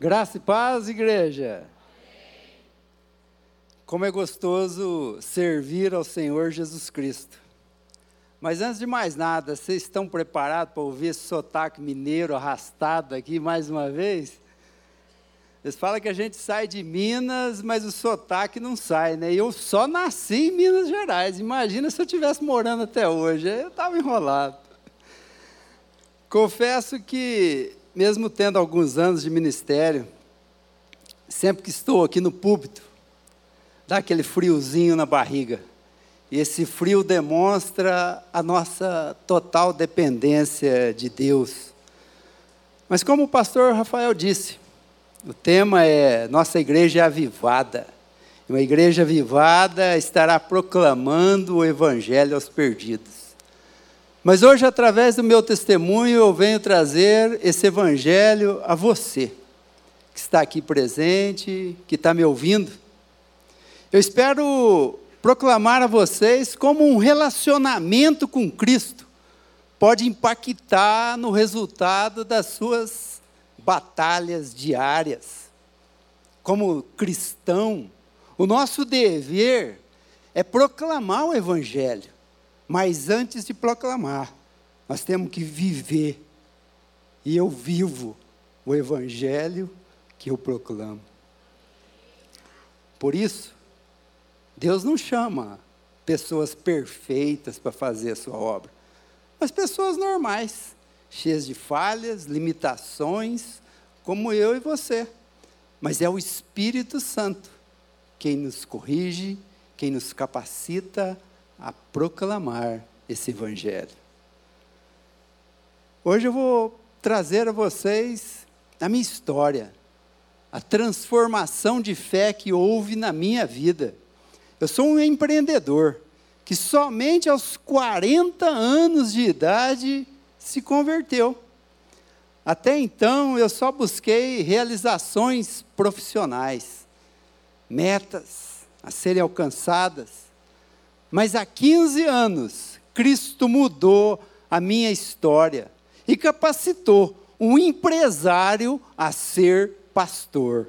Graça e paz, igreja. Como é gostoso servir ao Senhor Jesus Cristo. Mas antes de mais nada, vocês estão preparados para ouvir esse sotaque mineiro arrastado aqui mais uma vez? Eles falam que a gente sai de Minas, mas o sotaque não sai, né? Eu só nasci em Minas Gerais. Imagina se eu estivesse morando até hoje. Eu estava enrolado. Confesso que mesmo tendo alguns anos de ministério, sempre que estou aqui no púlpito, dá aquele friozinho na barriga. E esse frio demonstra a nossa total dependência de Deus. Mas como o pastor Rafael disse, o tema é Nossa Igreja é Avivada. Uma igreja avivada estará proclamando o Evangelho aos perdidos. Mas hoje, através do meu testemunho, eu venho trazer esse evangelho a você, que está aqui presente, que está me ouvindo. Eu espero proclamar a vocês como um relacionamento com Cristo pode impactar no resultado das suas batalhas diárias. Como cristão, o nosso dever é proclamar o Evangelho. Mas antes de proclamar, nós temos que viver. E eu vivo o evangelho que eu proclamo. Por isso, Deus não chama pessoas perfeitas para fazer a sua obra, mas pessoas normais, cheias de falhas, limitações, como eu e você. Mas é o Espírito Santo quem nos corrige, quem nos capacita a proclamar esse Evangelho. Hoje eu vou trazer a vocês a minha história, a transformação de fé que houve na minha vida. Eu sou um empreendedor que somente aos 40 anos de idade se converteu. Até então eu só busquei realizações profissionais, metas a serem alcançadas, mas há 15 anos, Cristo mudou a minha história e capacitou um empresário a ser pastor.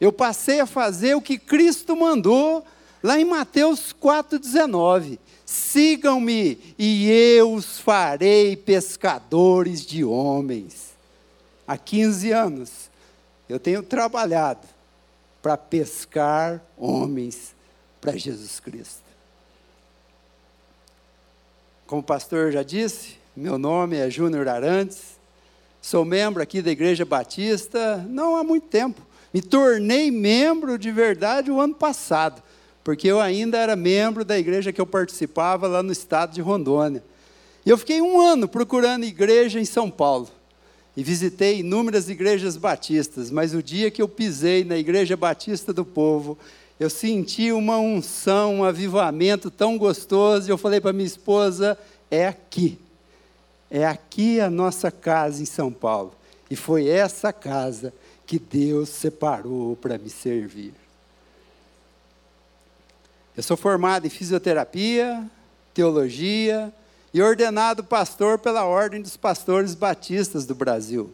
Eu passei a fazer o que Cristo mandou lá em Mateus 4,19. Sigam-me e eu os farei pescadores de homens. Há 15 anos eu tenho trabalhado para pescar homens para Jesus Cristo. Como o pastor já disse, meu nome é Júnior Arantes, sou membro aqui da Igreja Batista não há muito tempo. Me tornei membro de verdade o ano passado, porque eu ainda era membro da igreja que eu participava lá no estado de Rondônia. E eu fiquei um ano procurando igreja em São Paulo. E visitei inúmeras igrejas batistas, mas o dia que eu pisei na Igreja Batista do Povo, eu senti uma unção, um avivamento tão gostoso, e eu falei para minha esposa: é aqui. É aqui a nossa casa em São Paulo. E foi essa casa que Deus separou para me servir. Eu sou formado em fisioterapia, teologia e ordenado pastor pela Ordem dos Pastores Batistas do Brasil.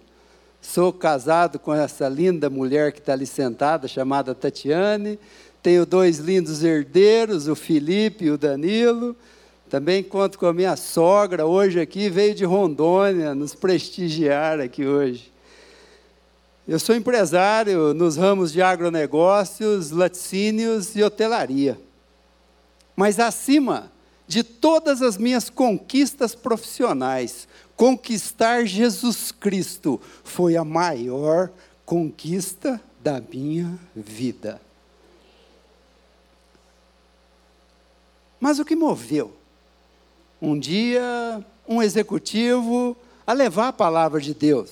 Sou casado com essa linda mulher que está ali sentada, chamada Tatiane tenho dois lindos herdeiros, o Felipe e o Danilo. Também conto com a minha sogra, hoje aqui, veio de Rondônia, nos prestigiar aqui hoje. Eu sou empresário nos ramos de agronegócios, laticínios e hotelaria. Mas acima de todas as minhas conquistas profissionais, conquistar Jesus Cristo foi a maior conquista da minha vida. Mas o que moveu? Um dia, um executivo a levar a palavra de Deus.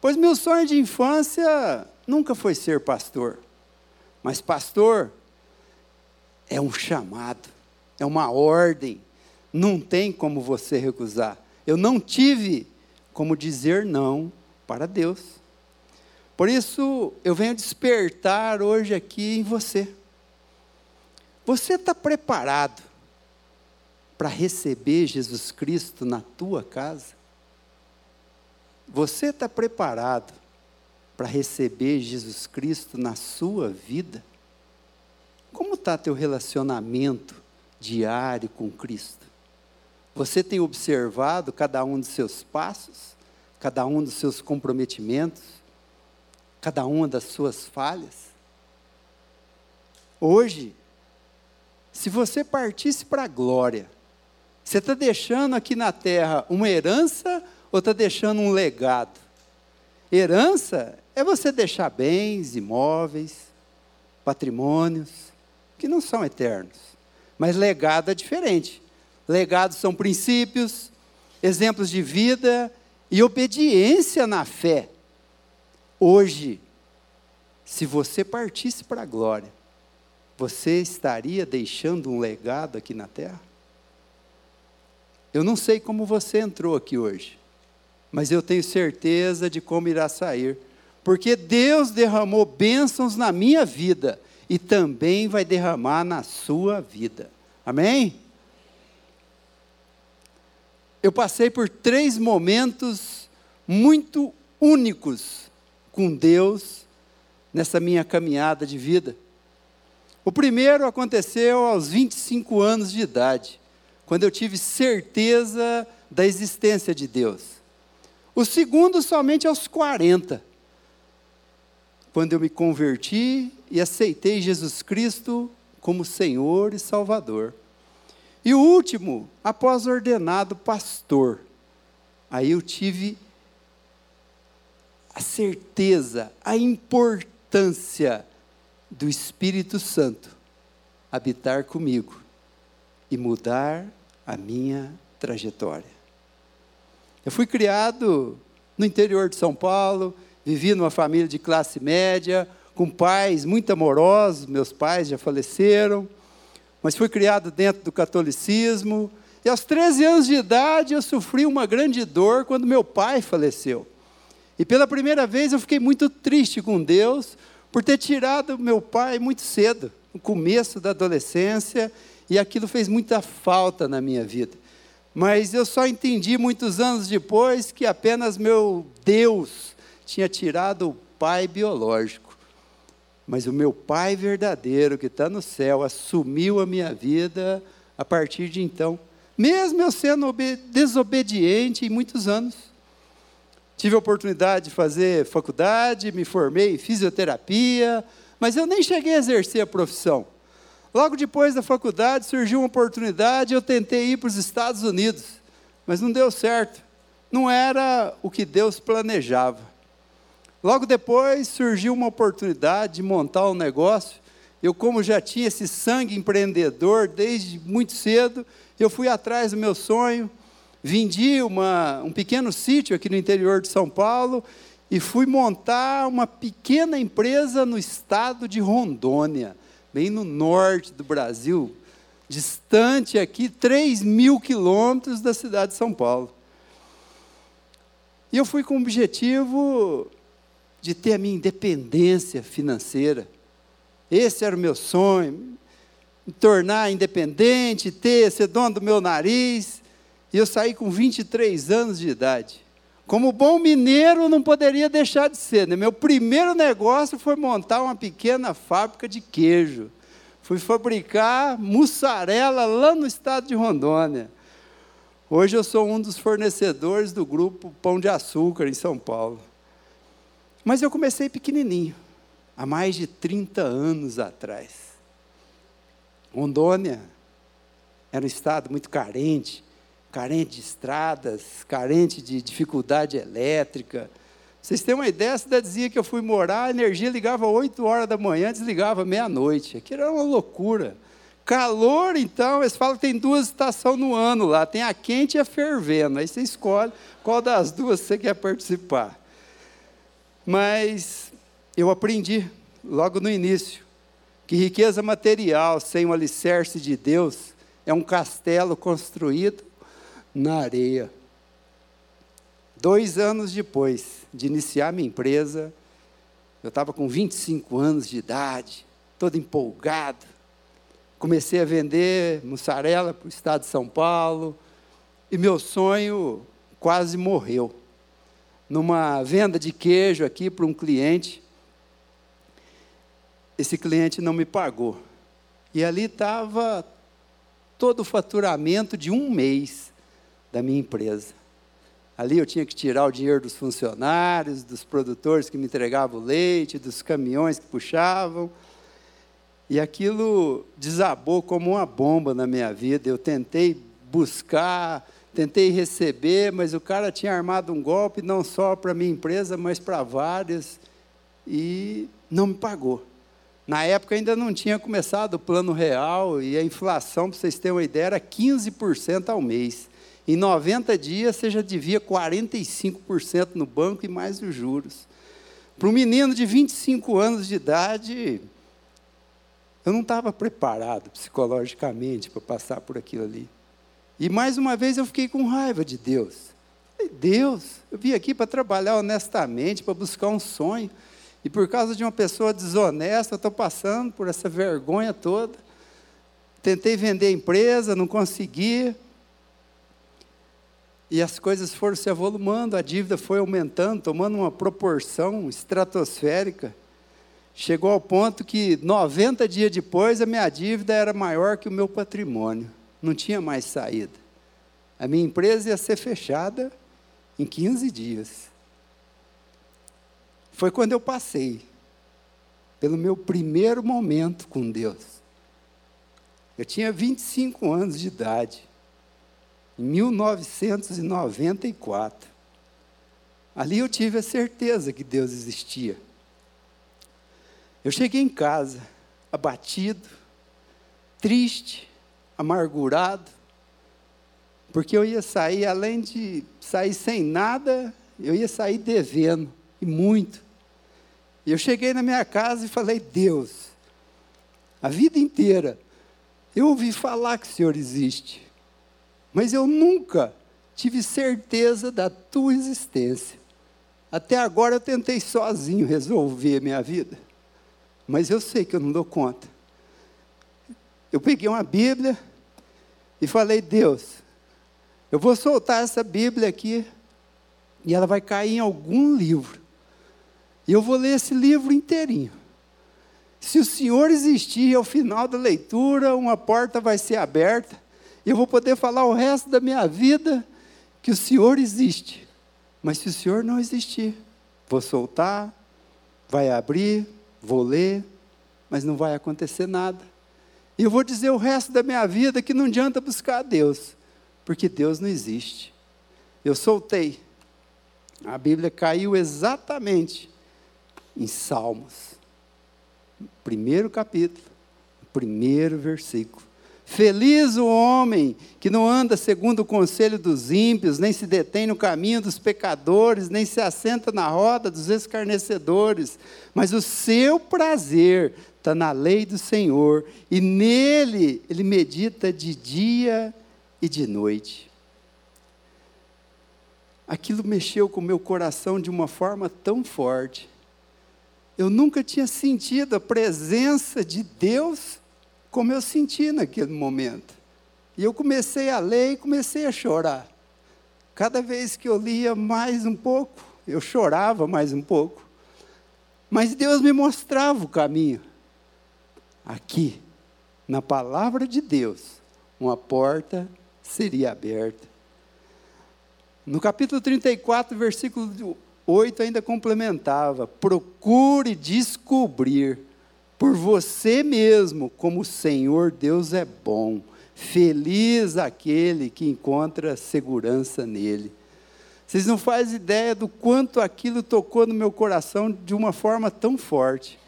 Pois meu sonho de infância nunca foi ser pastor. Mas pastor é um chamado, é uma ordem. Não tem como você recusar. Eu não tive como dizer não para Deus. Por isso, eu venho despertar hoje aqui em você. Você está preparado para receber Jesus Cristo na tua casa? Você está preparado para receber Jesus Cristo na sua vida? Como está teu relacionamento diário com Cristo? Você tem observado cada um dos seus passos, cada um dos seus comprometimentos, cada uma das suas falhas? Hoje, se você partisse para a glória, você está deixando aqui na terra uma herança ou está deixando um legado? Herança é você deixar bens, imóveis, patrimônios, que não são eternos. Mas legado é diferente. Legados são princípios, exemplos de vida e obediência na fé. Hoje, se você partisse para a glória, você estaria deixando um legado aqui na terra? Eu não sei como você entrou aqui hoje, mas eu tenho certeza de como irá sair, porque Deus derramou bênçãos na minha vida e também vai derramar na sua vida. Amém? Eu passei por três momentos muito únicos com Deus nessa minha caminhada de vida. O primeiro aconteceu aos 25 anos de idade quando eu tive certeza da existência de Deus. O segundo, somente aos 40, quando eu me converti e aceitei Jesus Cristo como Senhor e Salvador. E o último, após ordenado pastor. Aí eu tive a certeza, a importância do Espírito Santo habitar comigo e mudar a minha trajetória. Eu fui criado no interior de São Paulo, vivi numa família de classe média, com pais muito amorosos, meus pais já faleceram, mas fui criado dentro do catolicismo. E aos 13 anos de idade eu sofri uma grande dor quando meu pai faleceu. E pela primeira vez eu fiquei muito triste com Deus por ter tirado meu pai muito cedo, no começo da adolescência, e aquilo fez muita falta na minha vida. Mas eu só entendi muitos anos depois que apenas meu Deus tinha tirado o pai biológico. Mas o meu pai verdadeiro, que está no céu, assumiu a minha vida a partir de então. Mesmo eu sendo desobediente em muitos anos. Tive a oportunidade de fazer faculdade, me formei em fisioterapia, mas eu nem cheguei a exercer a profissão. Logo depois da faculdade surgiu uma oportunidade, eu tentei ir para os Estados Unidos, mas não deu certo. Não era o que Deus planejava. Logo depois surgiu uma oportunidade de montar um negócio. Eu, como já tinha esse sangue empreendedor desde muito cedo, eu fui atrás do meu sonho, vendi uma, um pequeno sítio aqui no interior de São Paulo e fui montar uma pequena empresa no estado de Rondônia bem no norte do Brasil, distante aqui, 3 mil quilômetros da cidade de São Paulo. E eu fui com o objetivo de ter a minha independência financeira. Esse era o meu sonho, me tornar independente, ter, ser dono do meu nariz. E eu saí com 23 anos de idade. Como bom mineiro, não poderia deixar de ser. Né? Meu primeiro negócio foi montar uma pequena fábrica de queijo. Fui fabricar mussarela lá no estado de Rondônia. Hoje eu sou um dos fornecedores do grupo Pão de Açúcar em São Paulo. Mas eu comecei pequenininho, há mais de 30 anos atrás. Rondônia era um estado muito carente, carente de estradas, carente de dificuldade elétrica. Vocês têm uma ideia, a cidadezinha que eu fui morar, a energia ligava 8 horas da manhã, desligava meia-noite. Aquilo era uma loucura. Calor, então, eles falam que tem duas estações no ano lá, tem a quente e a fervendo. Aí você escolhe qual das duas você quer participar. Mas eu aprendi logo no início que riqueza material sem o alicerce de Deus é um castelo construído na areia. Dois anos depois de iniciar minha empresa, eu estava com 25 anos de idade, todo empolgado. Comecei a vender mussarela para o estado de São Paulo, e meu sonho quase morreu. numa venda de queijo aqui para um cliente. Esse cliente não me pagou. E ali estava todo o faturamento de um mês da minha empresa. Ali eu tinha que tirar o dinheiro dos funcionários, dos produtores que me entregavam leite, dos caminhões que puxavam. E aquilo desabou como uma bomba na minha vida. Eu tentei buscar, tentei receber, mas o cara tinha armado um golpe não só para minha empresa, mas para várias, e não me pagou. Na época ainda não tinha começado o plano real e a inflação, para vocês terem uma ideia, era 15% ao mês. Em 90 dias você já devia 45% no banco e mais os juros. Para um menino de 25 anos de idade, eu não estava preparado psicologicamente para passar por aquilo ali. E mais uma vez eu fiquei com raiva de Deus. Deus, eu vim aqui para trabalhar honestamente, para buscar um sonho. E por causa de uma pessoa desonesta, eu estou passando por essa vergonha toda. Tentei vender a empresa, não consegui. E as coisas foram se avolumando, a dívida foi aumentando, tomando uma proporção estratosférica. Chegou ao ponto que 90 dias depois a minha dívida era maior que o meu patrimônio. Não tinha mais saída. A minha empresa ia ser fechada em 15 dias. Foi quando eu passei pelo meu primeiro momento com Deus. Eu tinha 25 anos de idade em 1994. Ali eu tive a certeza que Deus existia. Eu cheguei em casa, abatido, triste, amargurado, porque eu ia sair, além de sair sem nada, eu ia sair devendo, e muito. E eu cheguei na minha casa e falei: Deus, a vida inteira, eu ouvi falar que o Senhor existe mas eu nunca tive certeza da tua existência. Até agora eu tentei sozinho resolver a minha vida, mas eu sei que eu não dou conta. Eu peguei uma Bíblia e falei: Deus, eu vou soltar essa Bíblia aqui e ela vai cair em algum livro. E eu vou ler esse livro inteirinho. Se o Senhor existir ao final da leitura, uma porta vai ser aberta eu vou poder falar o resto da minha vida que o Senhor existe. Mas se o Senhor não existir, vou soltar, vai abrir, vou ler, mas não vai acontecer nada. E eu vou dizer o resto da minha vida que não adianta buscar a Deus, porque Deus não existe. Eu soltei. A Bíblia caiu exatamente em Salmos. Primeiro capítulo, primeiro versículo. Feliz o homem que não anda segundo o conselho dos ímpios, nem se detém no caminho dos pecadores, nem se assenta na roda dos escarnecedores, mas o seu prazer está na lei do Senhor, e nele ele medita de dia e de noite. Aquilo mexeu com o meu coração de uma forma tão forte. Eu nunca tinha sentido a presença de Deus como eu senti naquele momento. E eu comecei a ler e comecei a chorar. Cada vez que eu lia mais um pouco, eu chorava mais um pouco. Mas Deus me mostrava o caminho. Aqui, na palavra de Deus, uma porta seria aberta. No capítulo 34, versículo 8, ainda complementava: procure descobrir por você mesmo, como o Senhor Deus é bom. Feliz aquele que encontra segurança nele. Vocês não fazem ideia do quanto aquilo tocou no meu coração de uma forma tão forte.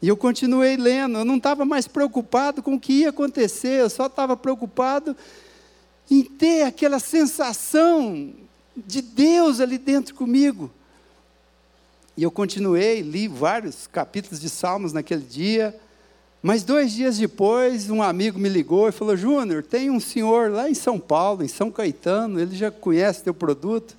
E eu continuei lendo, eu não estava mais preocupado com o que ia acontecer, eu só estava preocupado em ter aquela sensação de Deus ali dentro comigo. E eu continuei, li vários capítulos de Salmos naquele dia. Mas dois dias depois, um amigo me ligou e falou: Júnior, tem um senhor lá em São Paulo, em São Caetano, ele já conhece teu produto.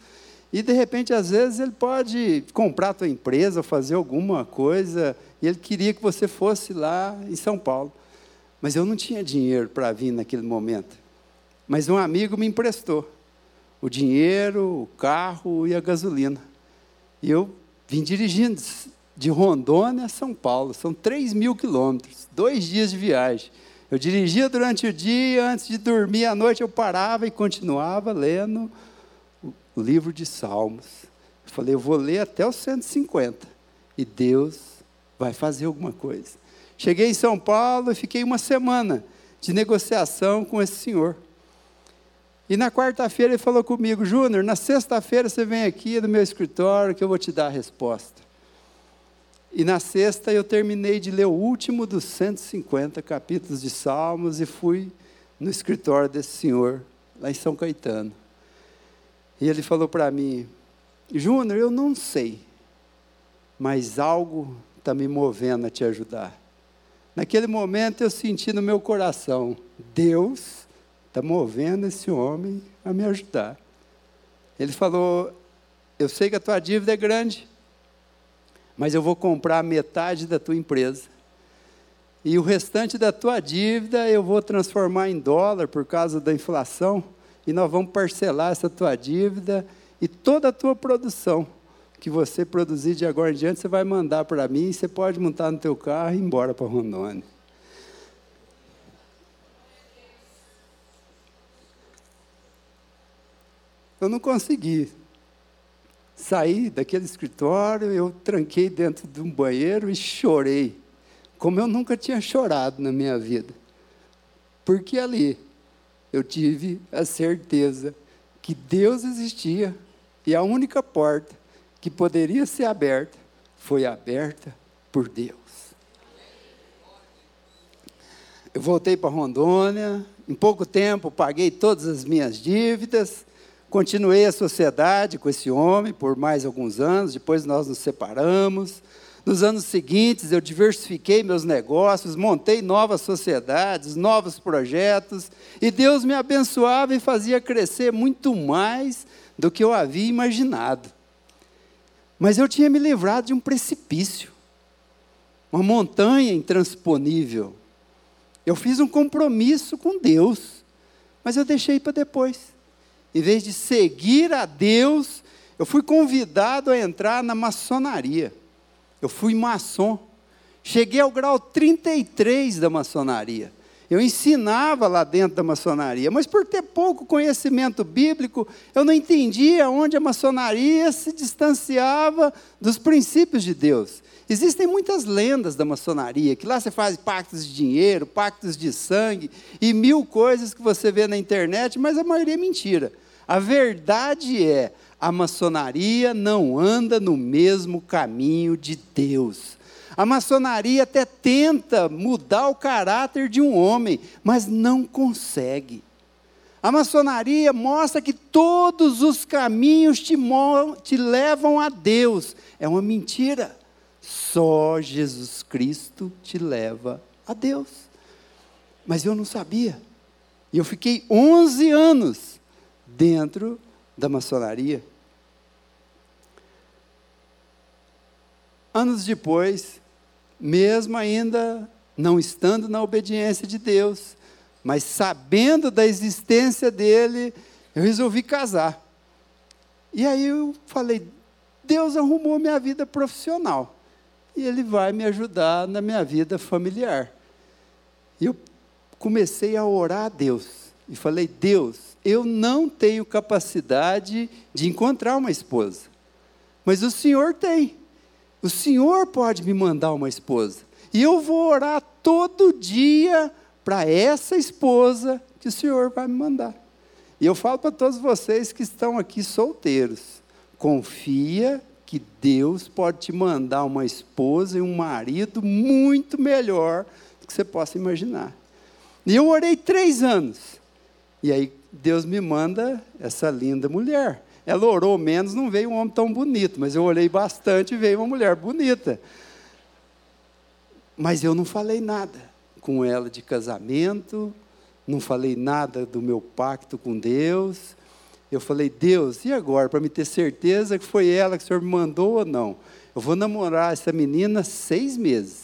E de repente, às vezes, ele pode comprar tua empresa, fazer alguma coisa. E ele queria que você fosse lá em São Paulo. Mas eu não tinha dinheiro para vir naquele momento. Mas um amigo me emprestou o dinheiro, o carro e a gasolina. E eu vim dirigindo de Rondônia a São Paulo, são 3 mil quilômetros, dois dias de viagem. Eu dirigia durante o dia, antes de dormir à noite eu parava e continuava lendo o livro de Salmos. Falei, eu vou ler até os 150 e Deus vai fazer alguma coisa. Cheguei em São Paulo e fiquei uma semana de negociação com esse senhor. E na quarta-feira ele falou comigo, Júnior, na sexta-feira você vem aqui no meu escritório que eu vou te dar a resposta. E na sexta eu terminei de ler o último dos 150 capítulos de Salmos e fui no escritório desse senhor, lá em São Caetano. E ele falou para mim, Júnior, eu não sei, mas algo está me movendo a te ajudar. Naquele momento eu senti no meu coração, Deus está movendo esse homem a me ajudar. Ele falou: Eu sei que a tua dívida é grande, mas eu vou comprar metade da tua empresa. E o restante da tua dívida eu vou transformar em dólar por causa da inflação, e nós vamos parcelar essa tua dívida e toda a tua produção que você produzir de agora em diante, você vai mandar para mim, e você pode montar no teu carro e ir embora para Rondônia. Eu não consegui sair daquele escritório, eu tranquei dentro de um banheiro e chorei, como eu nunca tinha chorado na minha vida. Porque ali eu tive a certeza que Deus existia e a única porta que poderia ser aberta, foi aberta por Deus. Eu voltei para Rondônia, em pouco tempo paguei todas as minhas dívidas, continuei a sociedade com esse homem por mais alguns anos, depois nós nos separamos. Nos anos seguintes, eu diversifiquei meus negócios, montei novas sociedades, novos projetos, e Deus me abençoava e fazia crescer muito mais do que eu havia imaginado. Mas eu tinha me livrado de um precipício, uma montanha intransponível. Eu fiz um compromisso com Deus, mas eu deixei para depois. Em vez de seguir a Deus, eu fui convidado a entrar na maçonaria. Eu fui maçom. Cheguei ao grau 33 da maçonaria. Eu ensinava lá dentro da maçonaria, mas por ter pouco conhecimento bíblico, eu não entendia onde a maçonaria se distanciava dos princípios de Deus. Existem muitas lendas da maçonaria, que lá você faz pactos de dinheiro, pactos de sangue e mil coisas que você vê na internet, mas a maioria é mentira. A verdade é, a maçonaria não anda no mesmo caminho de Deus. A maçonaria até tenta mudar o caráter de um homem, mas não consegue. A maçonaria mostra que todos os caminhos te, te levam a Deus. É uma mentira. Só Jesus Cristo te leva a Deus. Mas eu não sabia. E eu fiquei 11 anos dentro da maçonaria. Anos depois, mesmo ainda não estando na obediência de Deus, mas sabendo da existência dele, eu resolvi casar. E aí eu falei: Deus arrumou minha vida profissional e Ele vai me ajudar na minha vida familiar. E eu comecei a orar a Deus e falei: Deus, eu não tenho capacidade de encontrar uma esposa, mas o Senhor tem. O Senhor pode me mandar uma esposa. E eu vou orar todo dia para essa esposa que o Senhor vai me mandar. E eu falo para todos vocês que estão aqui solteiros: confia que Deus pode te mandar uma esposa e um marido muito melhor do que você possa imaginar. E eu orei três anos. E aí Deus me manda essa linda mulher. Ela orou menos, não veio um homem tão bonito, mas eu olhei bastante e veio uma mulher bonita. Mas eu não falei nada com ela de casamento, não falei nada do meu pacto com Deus. Eu falei, Deus, e agora, para me ter certeza que foi ela que o Senhor me mandou ou não? Eu vou namorar essa menina seis meses.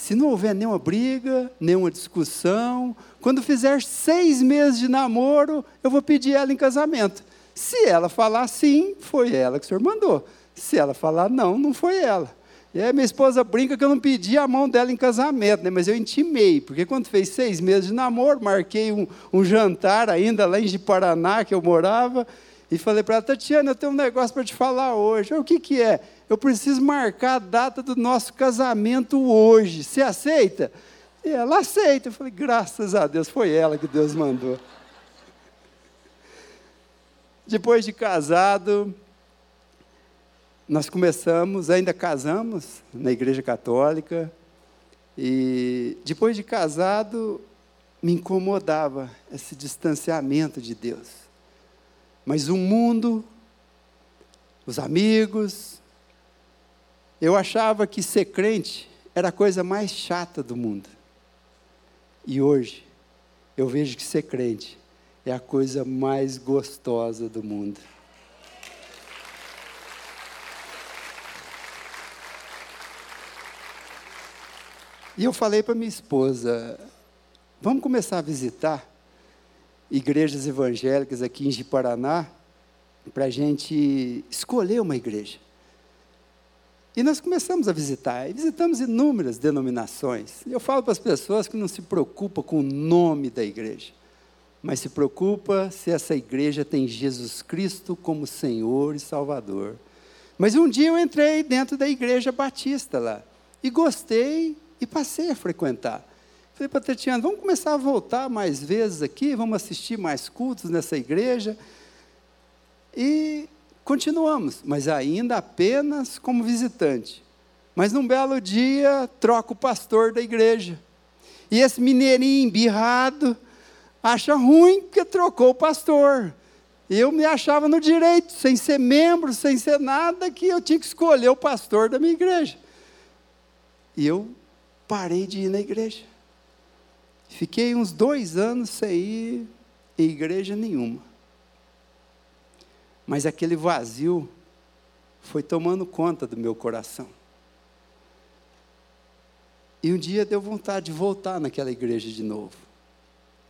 Se não houver nenhuma briga, nenhuma discussão, quando fizer seis meses de namoro, eu vou pedir ela em casamento. Se ela falar sim, foi ela que o senhor mandou. Se ela falar não, não foi ela. E aí minha esposa brinca que eu não pedi a mão dela em casamento, né? mas eu intimei, porque quando fez seis meses de namoro, marquei um, um jantar ainda lá em Paraná, que eu morava, e falei para ela, Tatiana, eu tenho um negócio para te falar hoje. O que, que é? Eu preciso marcar a data do nosso casamento hoje. Você aceita? E ela aceita. Eu falei, graças a Deus, foi ela que Deus mandou. Depois de casado, nós começamos, ainda casamos na Igreja Católica, e depois de casado, me incomodava esse distanciamento de Deus. Mas o mundo, os amigos, eu achava que ser crente era a coisa mais chata do mundo. E hoje, eu vejo que ser crente é a coisa mais gostosa do mundo. E eu falei para minha esposa: vamos começar a visitar igrejas evangélicas aqui em Jiparaná, para a gente escolher uma igreja. E nós começamos a visitar, e visitamos inúmeras denominações. Eu falo para as pessoas que não se preocupam com o nome da igreja, mas se preocupa se essa igreja tem Jesus Cristo como Senhor e Salvador. Mas um dia eu entrei dentro da igreja batista lá, e gostei e passei a frequentar. Falei para Tatiana, vamos começar a voltar mais vezes aqui, vamos assistir mais cultos nessa igreja. E continuamos, mas ainda apenas como visitante. Mas num belo dia, troca o pastor da igreja. E esse mineirinho embirrado acha ruim porque trocou o pastor. Eu me achava no direito, sem ser membro, sem ser nada, que eu tinha que escolher o pastor da minha igreja. E eu parei de ir na igreja. Fiquei uns dois anos sem ir em igreja nenhuma. Mas aquele vazio foi tomando conta do meu coração. E um dia deu vontade de voltar naquela igreja de novo.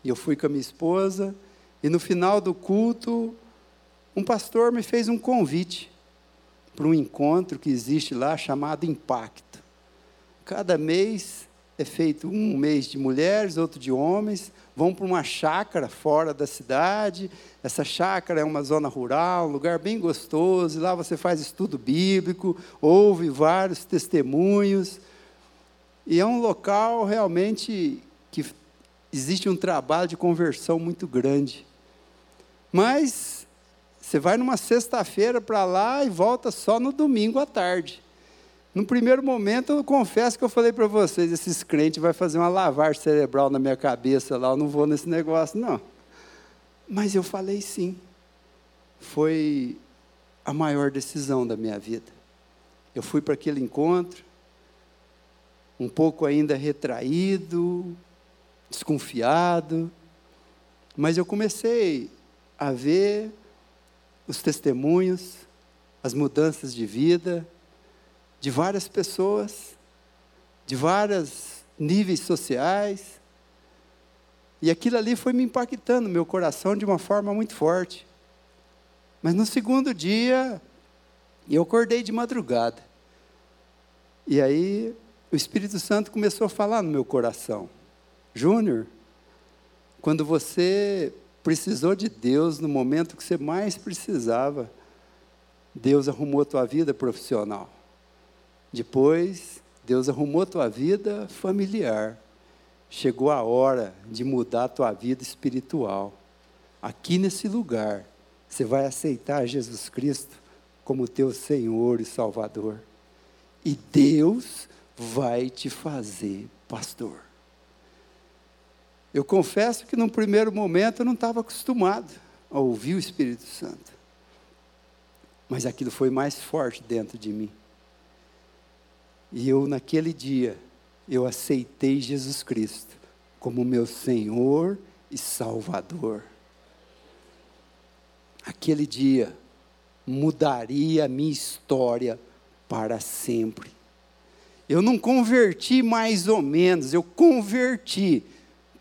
E eu fui com a minha esposa, e no final do culto, um pastor me fez um convite para um encontro que existe lá chamado Impacto. Cada mês é feito um mês de mulheres, outro de homens, vão para uma chácara fora da cidade. Essa chácara é uma zona rural, um lugar bem gostoso. Lá você faz estudo bíblico, ouve vários testemunhos. E é um local realmente que existe um trabalho de conversão muito grande. Mas você vai numa sexta-feira para lá e volta só no domingo à tarde. No primeiro momento, eu confesso que eu falei para vocês, esses crentes vai fazer uma lavagem cerebral na minha cabeça lá, eu não vou nesse negócio, não. Mas eu falei sim. Foi a maior decisão da minha vida. Eu fui para aquele encontro, um pouco ainda retraído, desconfiado, mas eu comecei a ver os testemunhos, as mudanças de vida, de várias pessoas, de vários níveis sociais. E aquilo ali foi me impactando meu coração de uma forma muito forte. Mas no segundo dia, eu acordei de madrugada. E aí o Espírito Santo começou a falar no meu coração: Júnior, quando você precisou de Deus no momento que você mais precisava, Deus arrumou a tua vida profissional. Depois, Deus arrumou a tua vida familiar. Chegou a hora de mudar a tua vida espiritual. Aqui nesse lugar, você vai aceitar Jesus Cristo como teu Senhor e Salvador. E Deus vai te fazer pastor. Eu confesso que num primeiro momento eu não estava acostumado a ouvir o Espírito Santo. Mas aquilo foi mais forte dentro de mim. E eu, naquele dia, eu aceitei Jesus Cristo como meu Senhor e Salvador. Aquele dia mudaria a minha história para sempre. Eu não converti mais ou menos, eu converti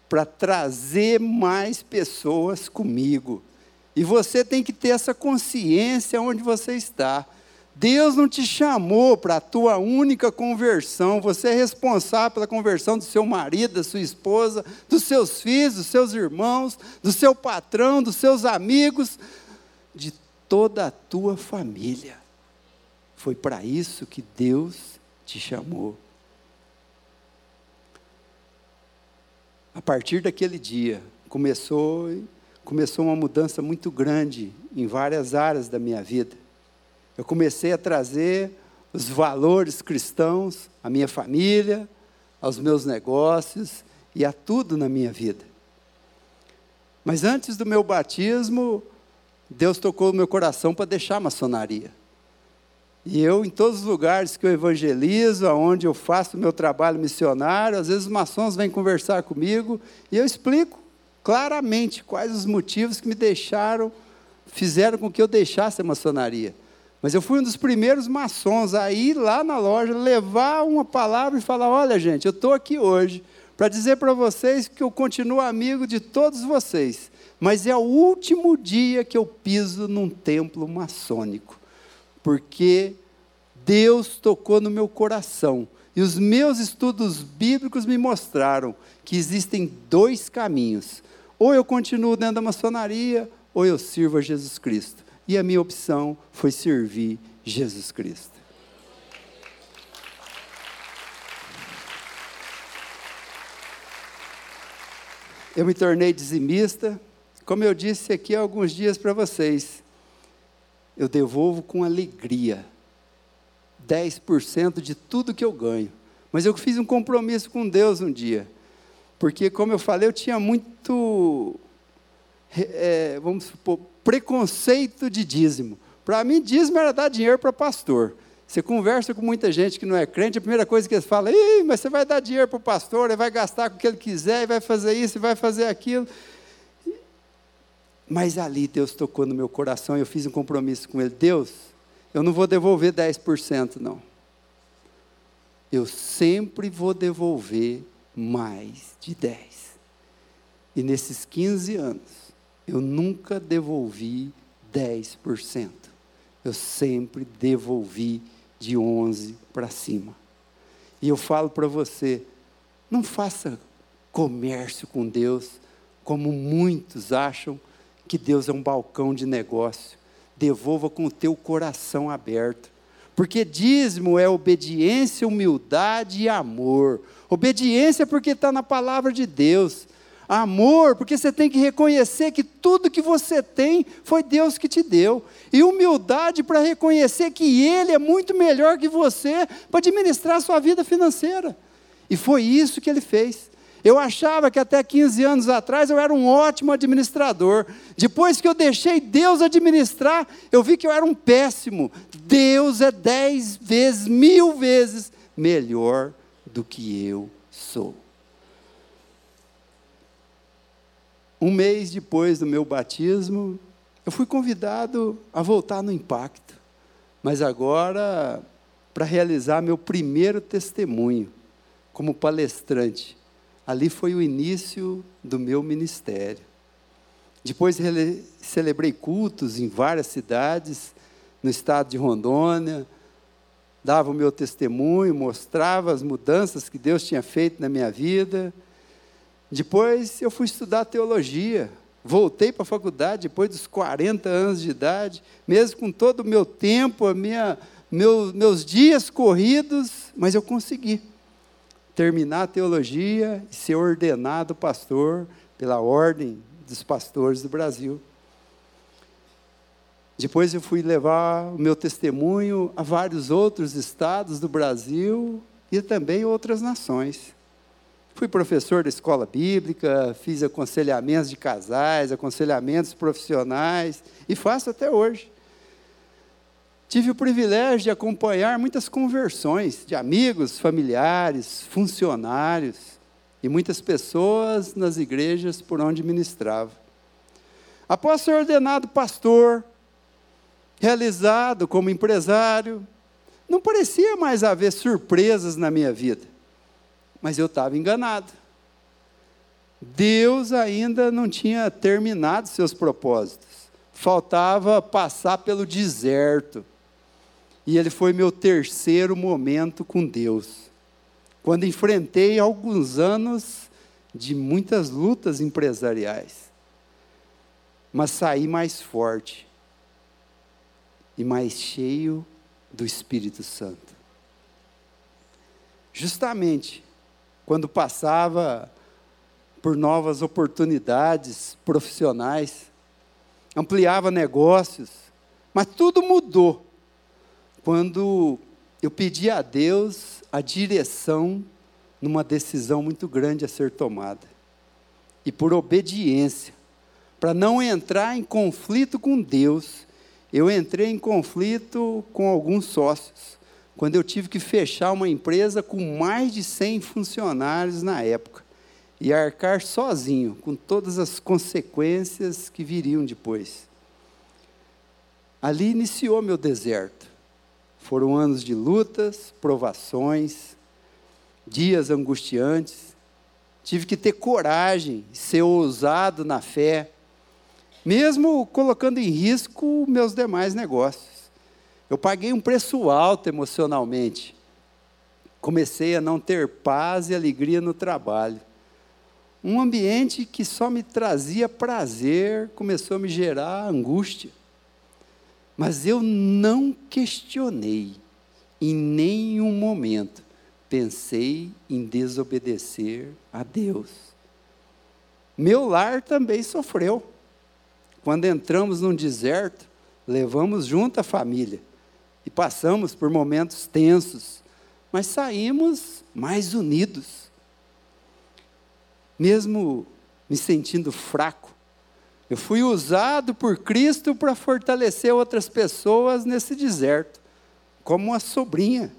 para trazer mais pessoas comigo. E você tem que ter essa consciência onde você está. Deus não te chamou para a tua única conversão. Você é responsável pela conversão do seu marido, da sua esposa, dos seus filhos, dos seus irmãos, do seu patrão, dos seus amigos, de toda a tua família. Foi para isso que Deus te chamou. A partir daquele dia, começou, começou uma mudança muito grande em várias áreas da minha vida. Eu comecei a trazer os valores cristãos à minha família, aos meus negócios e a tudo na minha vida. Mas antes do meu batismo, Deus tocou no meu coração para deixar a maçonaria. E eu, em todos os lugares que eu evangelizo, aonde eu faço o meu trabalho missionário, às vezes os maçons vêm conversar comigo e eu explico claramente quais os motivos que me deixaram, fizeram com que eu deixasse a maçonaria. Mas eu fui um dos primeiros maçons a ir lá na loja, levar uma palavra e falar: olha, gente, eu estou aqui hoje para dizer para vocês que eu continuo amigo de todos vocês, mas é o último dia que eu piso num templo maçônico porque Deus tocou no meu coração. E os meus estudos bíblicos me mostraram que existem dois caminhos. Ou eu continuo dentro da maçonaria, ou eu sirvo a Jesus Cristo. E a minha opção foi servir Jesus Cristo. Eu me tornei dizimista, como eu disse aqui há alguns dias para vocês eu devolvo com alegria 10% de tudo que eu ganho. Mas eu fiz um compromisso com Deus um dia, porque, como eu falei, eu tinha muito, é, vamos supor, preconceito de dízimo. Para mim, dízimo era dar dinheiro para pastor. Você conversa com muita gente que não é crente, a primeira coisa que eles falam, Ih, mas você vai dar dinheiro para o pastor, ele vai gastar com o que ele quiser, e vai fazer isso, e vai fazer aquilo. Mas ali Deus tocou no meu coração e eu fiz um compromisso com Ele. Deus, eu não vou devolver 10%, não. Eu sempre vou devolver mais de 10%. E nesses 15 anos, eu nunca devolvi 10%. Eu sempre devolvi de 11 para cima. E eu falo para você, não faça comércio com Deus como muitos acham que Deus é um balcão de negócio. Devolva com o teu coração aberto. Porque dízimo é obediência, humildade e amor. Obediência porque está na palavra de Deus. Amor, porque você tem que reconhecer que tudo que você tem foi Deus que te deu. E humildade para reconhecer que Ele é muito melhor que você para administrar a sua vida financeira. E foi isso que Ele fez. Eu achava que até 15 anos atrás eu era um ótimo administrador. Depois que eu deixei Deus administrar, eu vi que eu era um péssimo. Deus é dez vezes, mil vezes melhor do que eu sou. Um mês depois do meu batismo, eu fui convidado a voltar no impacto, mas agora para realizar meu primeiro testemunho como palestrante Ali foi o início do meu ministério. Depois celebrei cultos em várias cidades, no estado de Rondônia, dava o meu testemunho, mostrava as mudanças que Deus tinha feito na minha vida. Depois eu fui estudar teologia, voltei para a faculdade depois dos 40 anos de idade, mesmo com todo o meu tempo, a minha, meu, meus dias corridos, mas eu consegui terminar a teologia e ser ordenado pastor pela ordem dos pastores do Brasil. Depois eu fui levar o meu testemunho a vários outros estados do Brasil e também outras nações. Fui professor da escola bíblica, fiz aconselhamentos de casais, aconselhamentos profissionais e faço até hoje. Tive o privilégio de acompanhar muitas conversões de amigos, familiares, funcionários e muitas pessoas nas igrejas por onde ministrava. Após ser ordenado pastor, realizado como empresário, não parecia mais haver surpresas na minha vida, mas eu estava enganado. Deus ainda não tinha terminado seus propósitos, faltava passar pelo deserto e ele foi meu terceiro momento com Deus. Quando enfrentei alguns anos de muitas lutas empresariais, mas saí mais forte e mais cheio do Espírito Santo. Justamente quando passava por novas oportunidades profissionais, ampliava negócios, mas tudo mudou quando eu pedi a Deus a direção numa decisão muito grande a ser tomada. E por obediência, para não entrar em conflito com Deus, eu entrei em conflito com alguns sócios, quando eu tive que fechar uma empresa com mais de 100 funcionários na época e arcar sozinho com todas as consequências que viriam depois. Ali iniciou meu deserto. Foram anos de lutas, provações, dias angustiantes. Tive que ter coragem, ser ousado na fé, mesmo colocando em risco meus demais negócios. Eu paguei um preço alto emocionalmente. Comecei a não ter paz e alegria no trabalho. Um ambiente que só me trazia prazer começou a me gerar angústia. Mas eu não questionei, em nenhum momento pensei em desobedecer a Deus. Meu lar também sofreu. Quando entramos num deserto, levamos junto a família e passamos por momentos tensos, mas saímos mais unidos. Mesmo me sentindo fraco, eu fui usado por Cristo para fortalecer outras pessoas nesse deserto, como uma sobrinha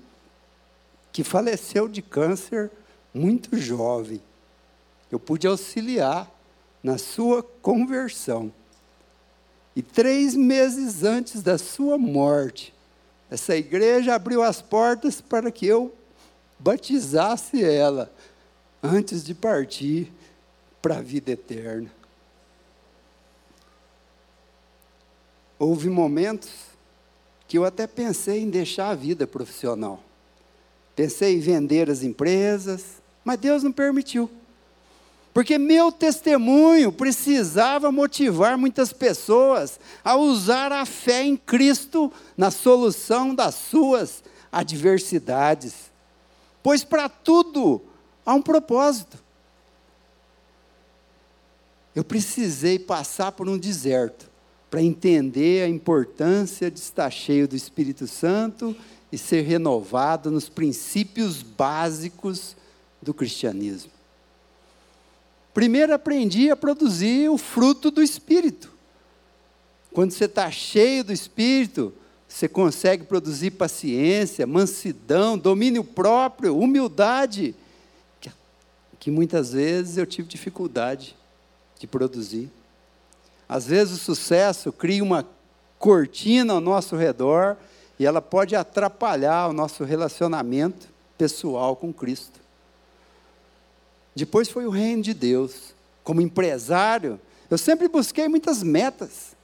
que faleceu de câncer muito jovem. Eu pude auxiliar na sua conversão. E três meses antes da sua morte, essa igreja abriu as portas para que eu batizasse ela antes de partir para a vida eterna. Houve momentos que eu até pensei em deixar a vida profissional. Pensei em vender as empresas, mas Deus não permitiu. Porque meu testemunho precisava motivar muitas pessoas a usar a fé em Cristo na solução das suas adversidades. Pois para tudo há um propósito. Eu precisei passar por um deserto para entender a importância de estar cheio do Espírito Santo e ser renovado nos princípios básicos do cristianismo. Primeiro aprendi a produzir o fruto do Espírito. Quando você está cheio do Espírito, você consegue produzir paciência, mansidão, domínio próprio, humildade, que, que muitas vezes eu tive dificuldade de produzir. Às vezes o sucesso cria uma cortina ao nosso redor e ela pode atrapalhar o nosso relacionamento pessoal com Cristo. Depois foi o reino de Deus. Como empresário, eu sempre busquei muitas metas.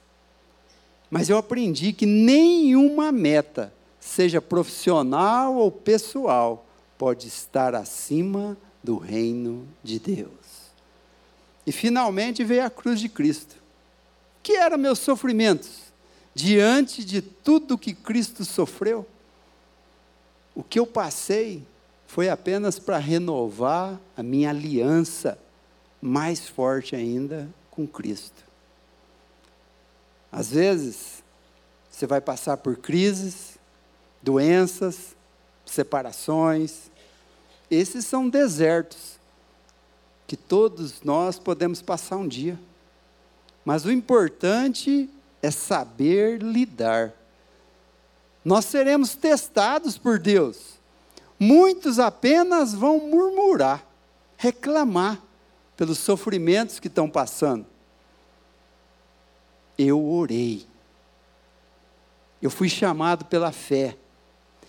Mas eu aprendi que nenhuma meta, seja profissional ou pessoal, pode estar acima do reino de Deus. E finalmente veio a cruz de Cristo. Que eram meus sofrimentos diante de tudo que Cristo sofreu? O que eu passei foi apenas para renovar a minha aliança mais forte ainda com Cristo. Às vezes, você vai passar por crises, doenças, separações. Esses são desertos que todos nós podemos passar um dia. Mas o importante é saber lidar. Nós seremos testados por Deus. Muitos apenas vão murmurar, reclamar pelos sofrimentos que estão passando. Eu orei. Eu fui chamado pela fé.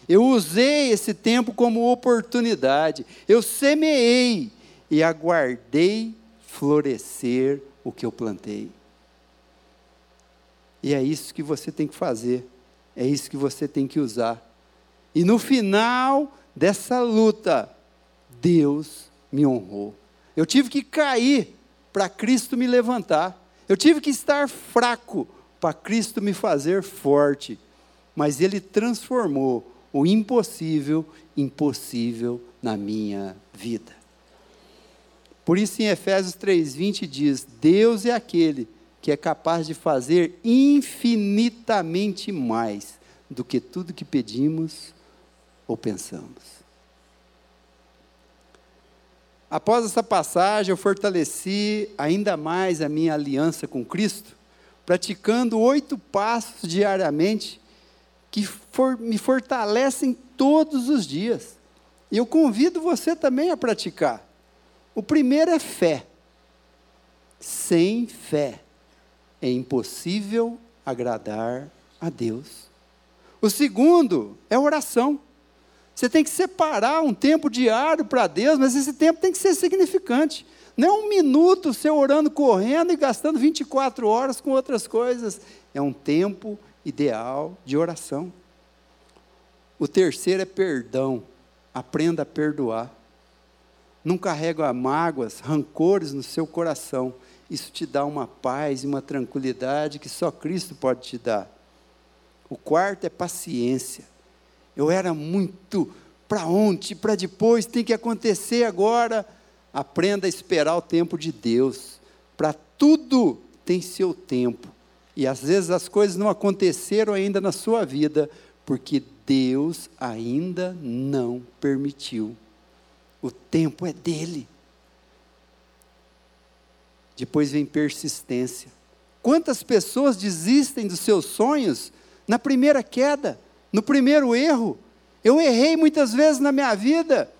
Eu usei esse tempo como oportunidade. Eu semeei e aguardei florescer o que eu plantei. E é isso que você tem que fazer. É isso que você tem que usar E no final dessa luta, Deus me honrou. Eu tive que cair para Cristo me levantar. Eu tive que estar fraco para Cristo me fazer forte. Mas Ele transformou o impossível em possível na minha vida. Por isso, em Efésios 3,20 diz: Deus é aquele que é capaz de fazer infinitamente mais do que tudo que pedimos ou pensamos. Após essa passagem, eu fortaleci ainda mais a minha aliança com Cristo, praticando oito passos diariamente que for, me fortalecem todos os dias. E eu convido você também a praticar. O primeiro é fé. Sem fé é impossível agradar a Deus. O segundo é oração. Você tem que separar um tempo diário para Deus, mas esse tempo tem que ser significante. Não é um minuto você orando, correndo e gastando 24 horas com outras coisas. É um tempo ideal de oração. O terceiro é perdão. Aprenda a perdoar. Não carrega mágoas, rancores no seu coração. Isso te dá uma paz e uma tranquilidade que só Cristo pode te dar. O quarto é paciência eu era muito para ontem, para depois, tem que acontecer agora. Aprenda a esperar o tempo de Deus. Para tudo tem seu tempo. E às vezes as coisas não aconteceram ainda na sua vida, porque Deus ainda não permitiu. O tempo é dele. Depois vem persistência. Quantas pessoas desistem dos seus sonhos na primeira queda? No primeiro erro. Eu errei muitas vezes na minha vida,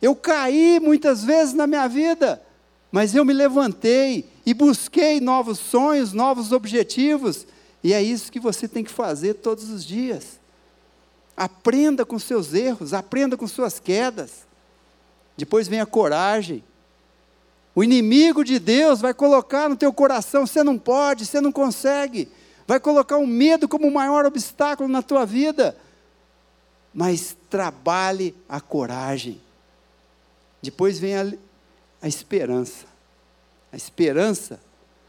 eu caí muitas vezes na minha vida, mas eu me levantei e busquei novos sonhos, novos objetivos, e é isso que você tem que fazer todos os dias. Aprenda com seus erros, aprenda com suas quedas. Depois vem a coragem. O inimigo de Deus vai colocar no teu coração: você não pode, você não consegue vai colocar o medo como o maior obstáculo na tua vida. Mas trabalhe a coragem. Depois vem a, a esperança. A esperança,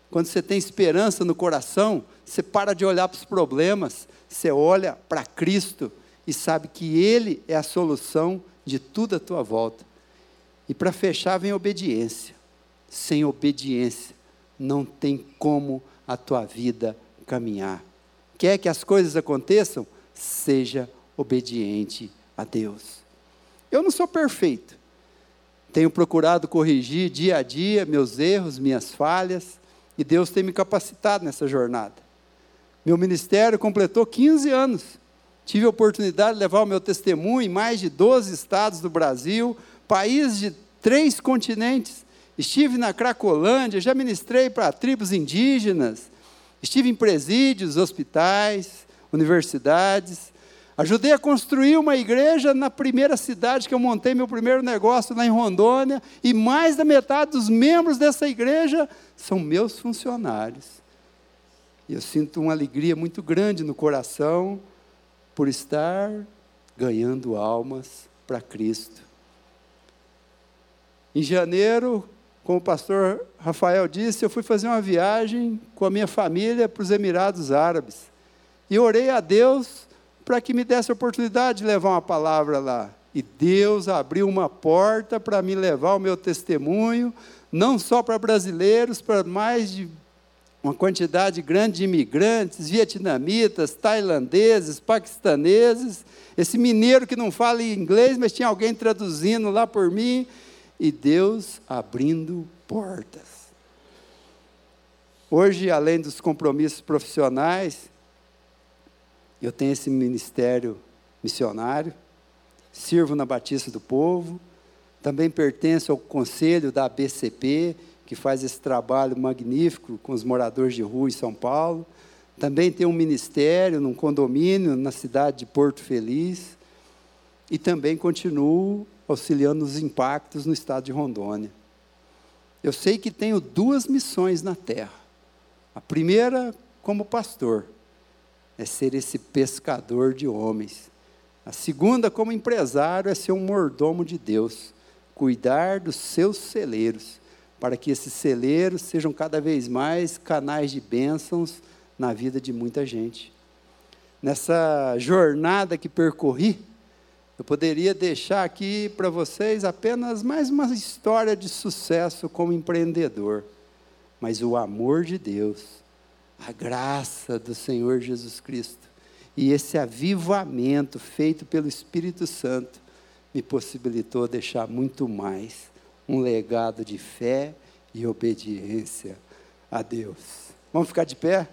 quando você tem esperança no coração, você para de olhar para os problemas, você olha para Cristo e sabe que Ele é a solução de tudo à tua volta. E para fechar, vem obediência. Sem obediência, não tem como a tua vida caminhar. Quer que as coisas aconteçam? Seja obediente a Deus. Eu não sou perfeito. Tenho procurado corrigir dia a dia meus erros, minhas falhas, e Deus tem me capacitado nessa jornada. Meu ministério completou 15 anos. Tive a oportunidade de levar o meu testemunho em mais de 12 estados do Brasil, países de três continentes. Estive na Cracolândia, já ministrei para tribos indígenas, Estive em presídios, hospitais, universidades. Ajudei a construir uma igreja na primeira cidade que eu montei meu primeiro negócio lá em Rondônia, e mais da metade dos membros dessa igreja são meus funcionários. E eu sinto uma alegria muito grande no coração por estar ganhando almas para Cristo. Em janeiro, como o pastor Rafael disse, eu fui fazer uma viagem com a minha família para os Emirados Árabes. E orei a Deus para que me desse a oportunidade de levar uma palavra lá. E Deus abriu uma porta para me levar o meu testemunho, não só para brasileiros, para mais de uma quantidade grande de imigrantes, vietnamitas, tailandeses, paquistaneses, esse mineiro que não fala inglês, mas tinha alguém traduzindo lá por mim e Deus abrindo portas. Hoje, além dos compromissos profissionais, eu tenho esse ministério missionário, sirvo na Batista do Povo, também pertenço ao conselho da ABCP, que faz esse trabalho magnífico com os moradores de rua em São Paulo. Também tenho um ministério num condomínio na cidade de Porto Feliz. E também continuo auxiliando nos impactos no estado de Rondônia. Eu sei que tenho duas missões na terra. A primeira, como pastor, é ser esse pescador de homens. A segunda, como empresário, é ser um mordomo de Deus, cuidar dos seus celeiros, para que esses celeiros sejam cada vez mais canais de bênçãos na vida de muita gente. Nessa jornada que percorri, eu poderia deixar aqui para vocês apenas mais uma história de sucesso como empreendedor, mas o amor de Deus, a graça do Senhor Jesus Cristo e esse avivamento feito pelo Espírito Santo me possibilitou deixar muito mais um legado de fé e obediência a Deus. Vamos ficar de pé?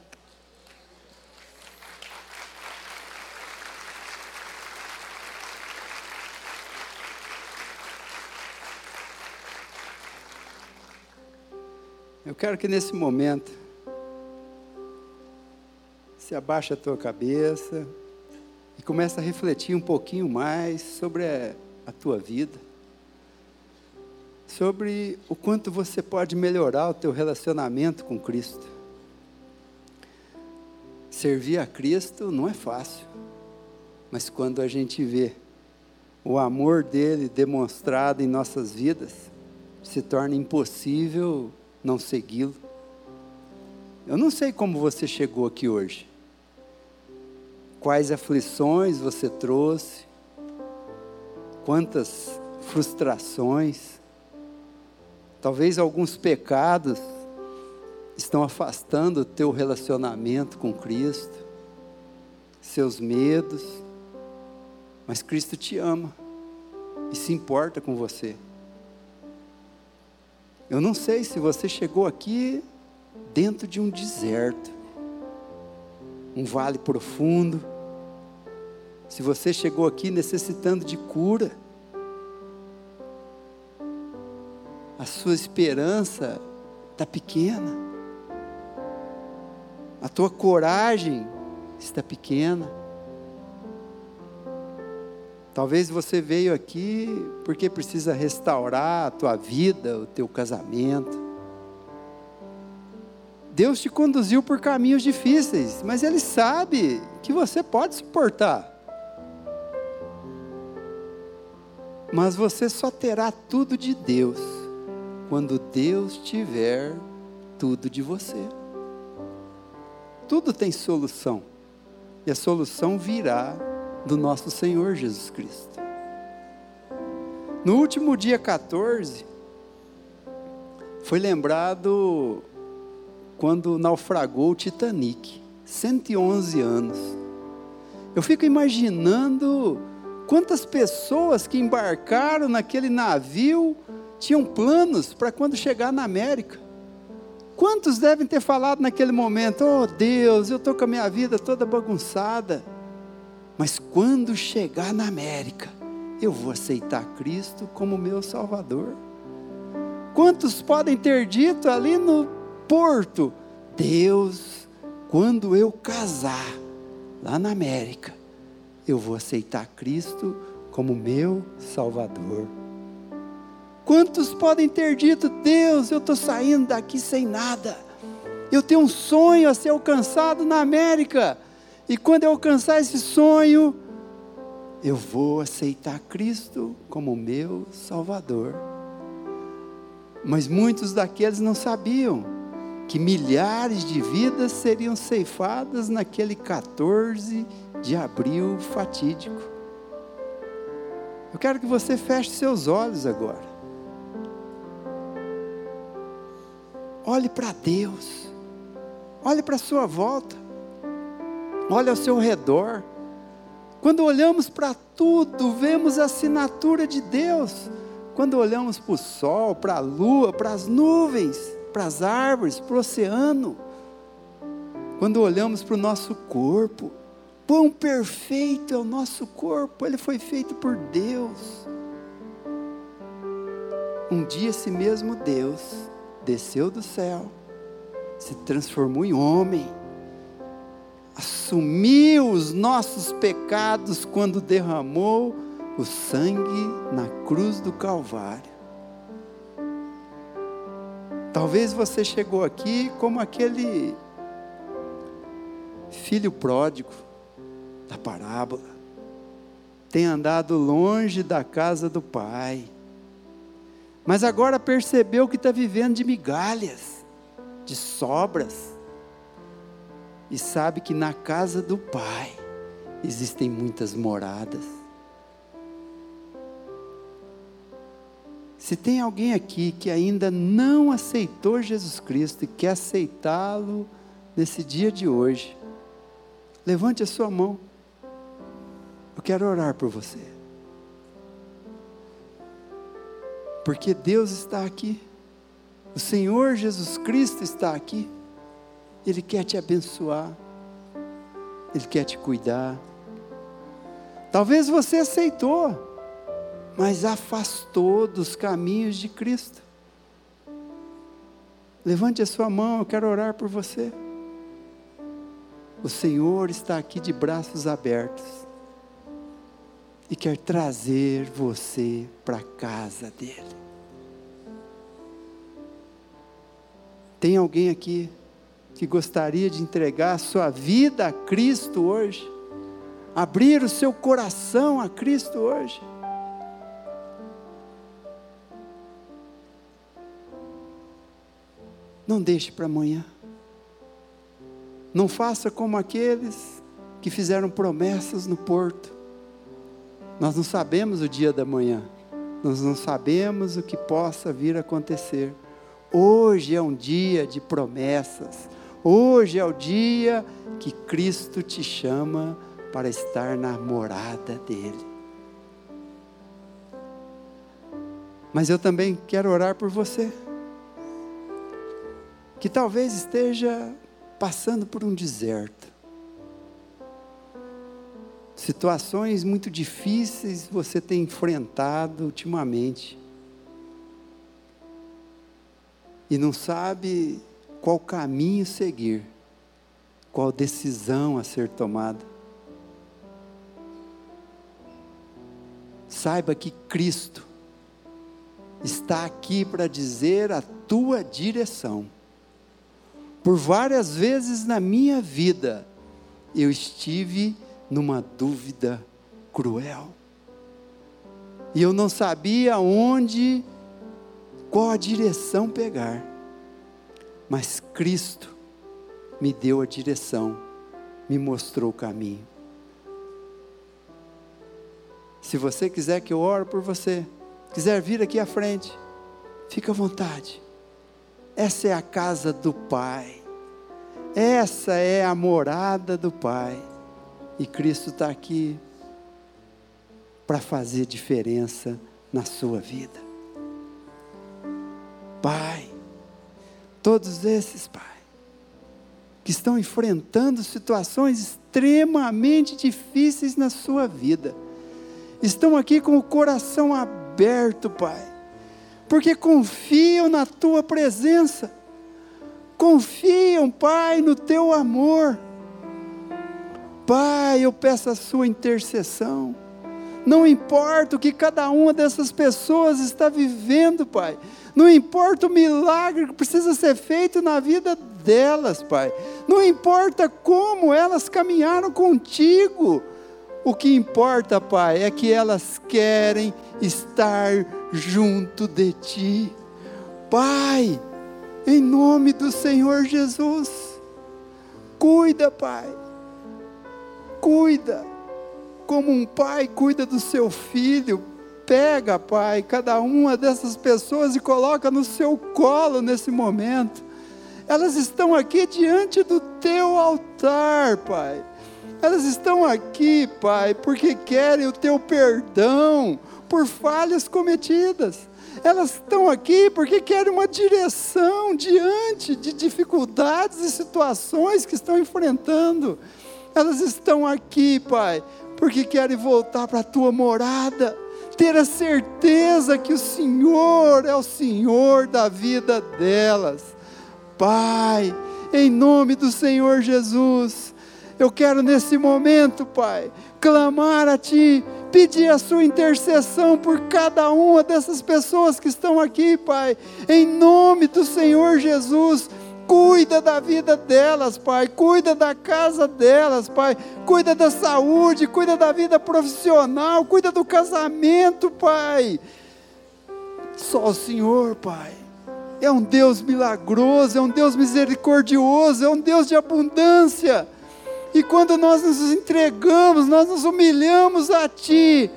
Eu quero que nesse momento você abaixa a tua cabeça e começa a refletir um pouquinho mais sobre a, a tua vida, sobre o quanto você pode melhorar o teu relacionamento com Cristo. Servir a Cristo não é fácil, mas quando a gente vê o amor dele demonstrado em nossas vidas, se torna impossível não segui-lo. Eu não sei como você chegou aqui hoje. Quais aflições você trouxe? Quantas frustrações? Talvez alguns pecados estão afastando o teu relacionamento com Cristo, seus medos, mas Cristo te ama e se importa com você. Eu não sei se você chegou aqui dentro de um deserto, um vale profundo, se você chegou aqui necessitando de cura, a sua esperança está pequena, a tua coragem está pequena. Talvez você veio aqui porque precisa restaurar a tua vida, o teu casamento. Deus te conduziu por caminhos difíceis, mas Ele sabe que você pode suportar. Mas você só terá tudo de Deus quando Deus tiver tudo de você. Tudo tem solução, e a solução virá do nosso Senhor Jesus Cristo. No último dia 14, foi lembrado quando naufragou o Titanic, 111 anos. Eu fico imaginando quantas pessoas que embarcaram naquele navio tinham planos para quando chegar na América. Quantos devem ter falado naquele momento: Oh Deus, eu estou com a minha vida toda bagunçada mas quando chegar na América, eu vou aceitar Cristo como meu Salvador. Quantos podem ter dito ali no porto: Deus, quando eu casar lá na América, eu vou aceitar Cristo como meu Salvador. Quantos podem ter dito: Deus, eu estou saindo daqui sem nada, eu tenho um sonho a ser alcançado na América e quando eu alcançar esse sonho, eu vou aceitar Cristo como meu Salvador. Mas muitos daqueles não sabiam que milhares de vidas seriam ceifadas naquele 14 de abril fatídico. Eu quero que você feche seus olhos agora. Olhe para Deus. Olhe para a sua volta olha ao seu redor. Quando olhamos para tudo, vemos a assinatura de Deus. Quando olhamos para o sol, para a lua, para as nuvens, para as árvores, para o oceano. Quando olhamos para o nosso corpo, quão perfeito é o nosso corpo, ele foi feito por Deus. Um dia esse mesmo Deus desceu do céu, se transformou em homem assumiu os nossos pecados quando derramou o sangue na cruz do Calvário. Talvez você chegou aqui como aquele filho pródigo da parábola. tem andado longe da casa do Pai, mas agora percebeu que está vivendo de migalhas, de sobras, e sabe que na casa do Pai existem muitas moradas. Se tem alguém aqui que ainda não aceitou Jesus Cristo e quer aceitá-lo nesse dia de hoje, levante a sua mão. Eu quero orar por você. Porque Deus está aqui. O Senhor Jesus Cristo está aqui. Ele quer te abençoar. Ele quer te cuidar. Talvez você aceitou, mas afastou dos caminhos de Cristo. Levante a sua mão, eu quero orar por você. O Senhor está aqui de braços abertos e quer trazer você para a casa dele. Tem alguém aqui que gostaria de entregar a sua vida a Cristo hoje? Abrir o seu coração a Cristo hoje? Não deixe para amanhã. Não faça como aqueles que fizeram promessas no porto. Nós não sabemos o dia da manhã, nós não sabemos o que possa vir a acontecer. Hoje é um dia de promessas, hoje é o dia que Cristo te chama para estar na morada dEle. Mas eu também quero orar por você, que talvez esteja passando por um deserto. Situações muito difíceis você tem enfrentado ultimamente. E não sabe qual caminho seguir, qual decisão a ser tomada. Saiba que Cristo está aqui para dizer a tua direção. Por várias vezes na minha vida, eu estive numa dúvida cruel. E eu não sabia onde, qual a direção pegar. Mas Cristo me deu a direção, me mostrou o caminho. Se você quiser que eu ore por você, quiser vir aqui à frente, fica à vontade. Essa é a casa do Pai. Essa é a morada do Pai. E Cristo está aqui para fazer diferença na sua vida. Pai, todos esses, Pai, que estão enfrentando situações extremamente difíceis na sua vida, estão aqui com o coração aberto, Pai porque confiam na tua presença, confiam, Pai, no teu amor. Pai, eu peço a sua intercessão. Não importa o que cada uma dessas pessoas está vivendo, Pai. Não importa o milagre que precisa ser feito na vida delas, Pai. Não importa como elas caminharam contigo. O que importa, Pai, é que elas querem estar junto de Ti. Pai, em nome do Senhor Jesus, cuida, Pai, cuida, como um pai cuida do seu filho, pega, Pai, cada uma dessas pessoas e coloca no seu colo nesse momento. Elas estão aqui diante do teu altar, Pai. Elas estão aqui, Pai, porque querem o teu perdão por falhas cometidas. Elas estão aqui porque querem uma direção diante de dificuldades e situações que estão enfrentando. Elas estão aqui, Pai, porque querem voltar para a tua morada, ter a certeza que o Senhor é o Senhor da vida delas. Pai, em nome do Senhor Jesus, eu quero nesse momento, Pai, clamar a Ti, pedir a Sua intercessão por cada uma dessas pessoas que estão aqui, Pai, em nome do Senhor Jesus. Cuida da vida delas, Pai. Cuida da casa delas, Pai. Cuida da saúde, cuida da vida profissional, cuida do casamento, Pai. Só o Senhor, Pai. É um Deus milagroso, é um Deus misericordioso, é um Deus de abundância. E quando nós nos entregamos, nós nos humilhamos a Ti,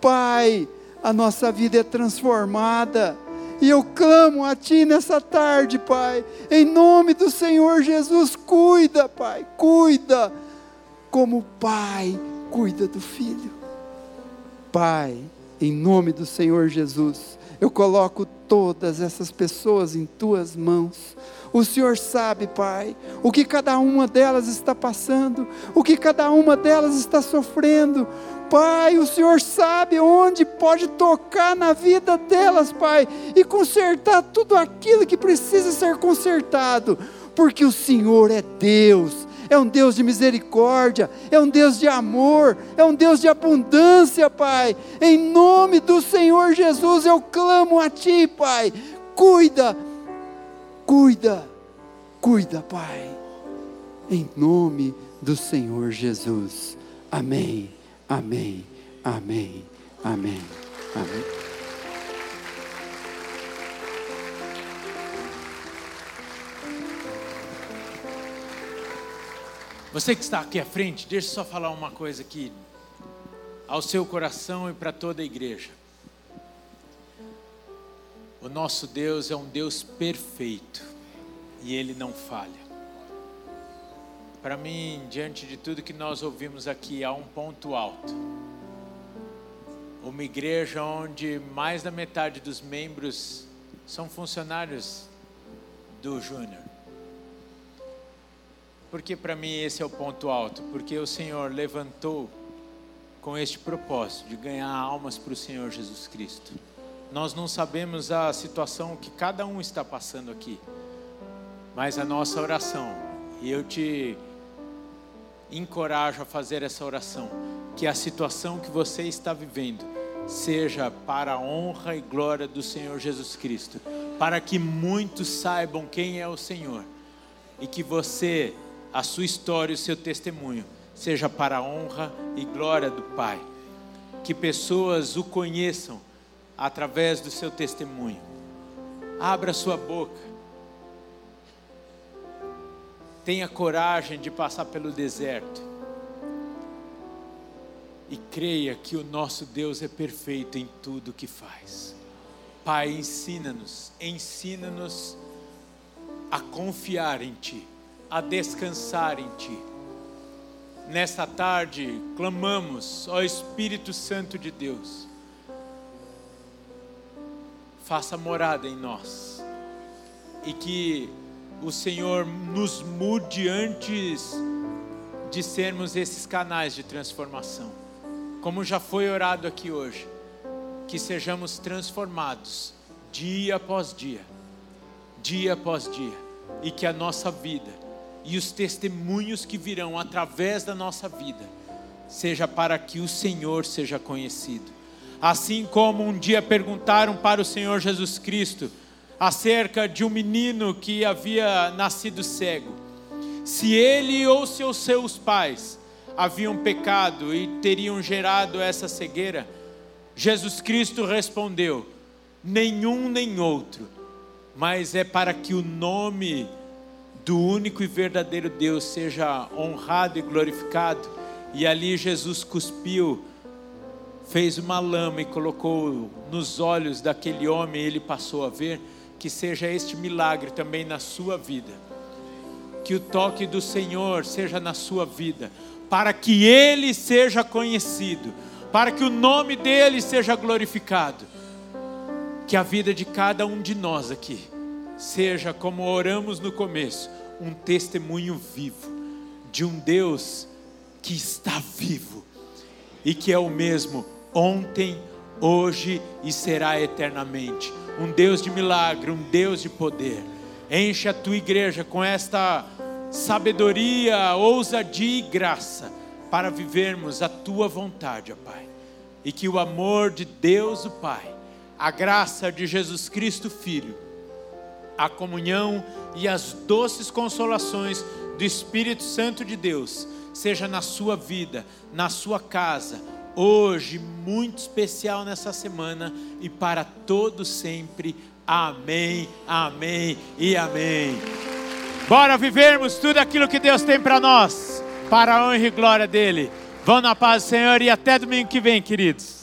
Pai, a nossa vida é transformada. E eu clamo a Ti nessa tarde, Pai, em nome do Senhor Jesus, cuida, Pai, cuida, como o Pai cuida do Filho. Pai, em nome do Senhor Jesus, eu coloco todas essas pessoas em tuas mãos. O Senhor sabe, Pai, o que cada uma delas está passando, o que cada uma delas está sofrendo. Pai, o Senhor sabe onde pode tocar na vida delas, Pai, e consertar tudo aquilo que precisa ser consertado, porque o Senhor é Deus, é um Deus de misericórdia, é um Deus de amor, é um Deus de abundância, Pai. Em nome do Senhor Jesus, eu clamo a Ti, Pai. Cuida, cuida, cuida, Pai. Em nome do Senhor Jesus. Amém, amém, amém, amém, amém. Você que está aqui à frente, deixa eu só falar uma coisa aqui ao seu coração e para toda a igreja. O nosso Deus é um Deus perfeito e ele não falha. Para mim, diante de tudo que nós ouvimos aqui, há um ponto alto. Uma igreja onde mais da metade dos membros são funcionários do Júnior. Porque para mim esse é o ponto alto, porque o Senhor levantou com este propósito de ganhar almas para o Senhor Jesus Cristo. Nós não sabemos a situação que cada um está passando aqui, mas a nossa oração, e eu te encorajo a fazer essa oração, que a situação que você está vivendo seja para a honra e glória do Senhor Jesus Cristo, para que muitos saibam quem é o Senhor e que você a sua história e o seu testemunho seja para a honra e glória do Pai. Que pessoas o conheçam através do seu testemunho. Abra sua boca. Tenha coragem de passar pelo deserto. E creia que o nosso Deus é perfeito em tudo que faz. Pai, ensina-nos, ensina-nos a confiar em Ti a descansar em Ti. Nesta tarde, clamamos, ó Espírito Santo de Deus, faça morada em nós e que o Senhor nos mude antes de sermos esses canais de transformação. Como já foi orado aqui hoje, que sejamos transformados dia após dia, dia após dia, e que a nossa vida e os testemunhos que virão através da nossa vida, seja para que o Senhor seja conhecido. Assim como um dia perguntaram para o Senhor Jesus Cristo acerca de um menino que havia nascido cego, se ele ou se os seus pais haviam pecado e teriam gerado essa cegueira, Jesus Cristo respondeu: nenhum nem outro, mas é para que o nome do único e verdadeiro Deus seja honrado e glorificado. E ali Jesus cuspiu, fez uma lama e colocou nos olhos daquele homem, e ele passou a ver. Que seja este milagre também na sua vida. Que o toque do Senhor seja na sua vida, para que ele seja conhecido, para que o nome dele seja glorificado. Que a vida de cada um de nós aqui seja, como oramos no começo, um testemunho vivo de um Deus que está vivo e que é o mesmo ontem, hoje e será eternamente. Um Deus de milagre, um Deus de poder. Enche a tua igreja com esta sabedoria, ousadia e graça para vivermos a tua vontade, ó Pai. E que o amor de Deus, o Pai, a graça de Jesus Cristo, Filho, a comunhão e as doces consolações do Espírito Santo de Deus seja na sua vida, na sua casa, hoje, muito especial nessa semana e para todos sempre. Amém, amém e amém. Bora vivermos tudo aquilo que Deus tem para nós, para a honra e glória dele. Vão na paz Senhor e até domingo que vem, queridos.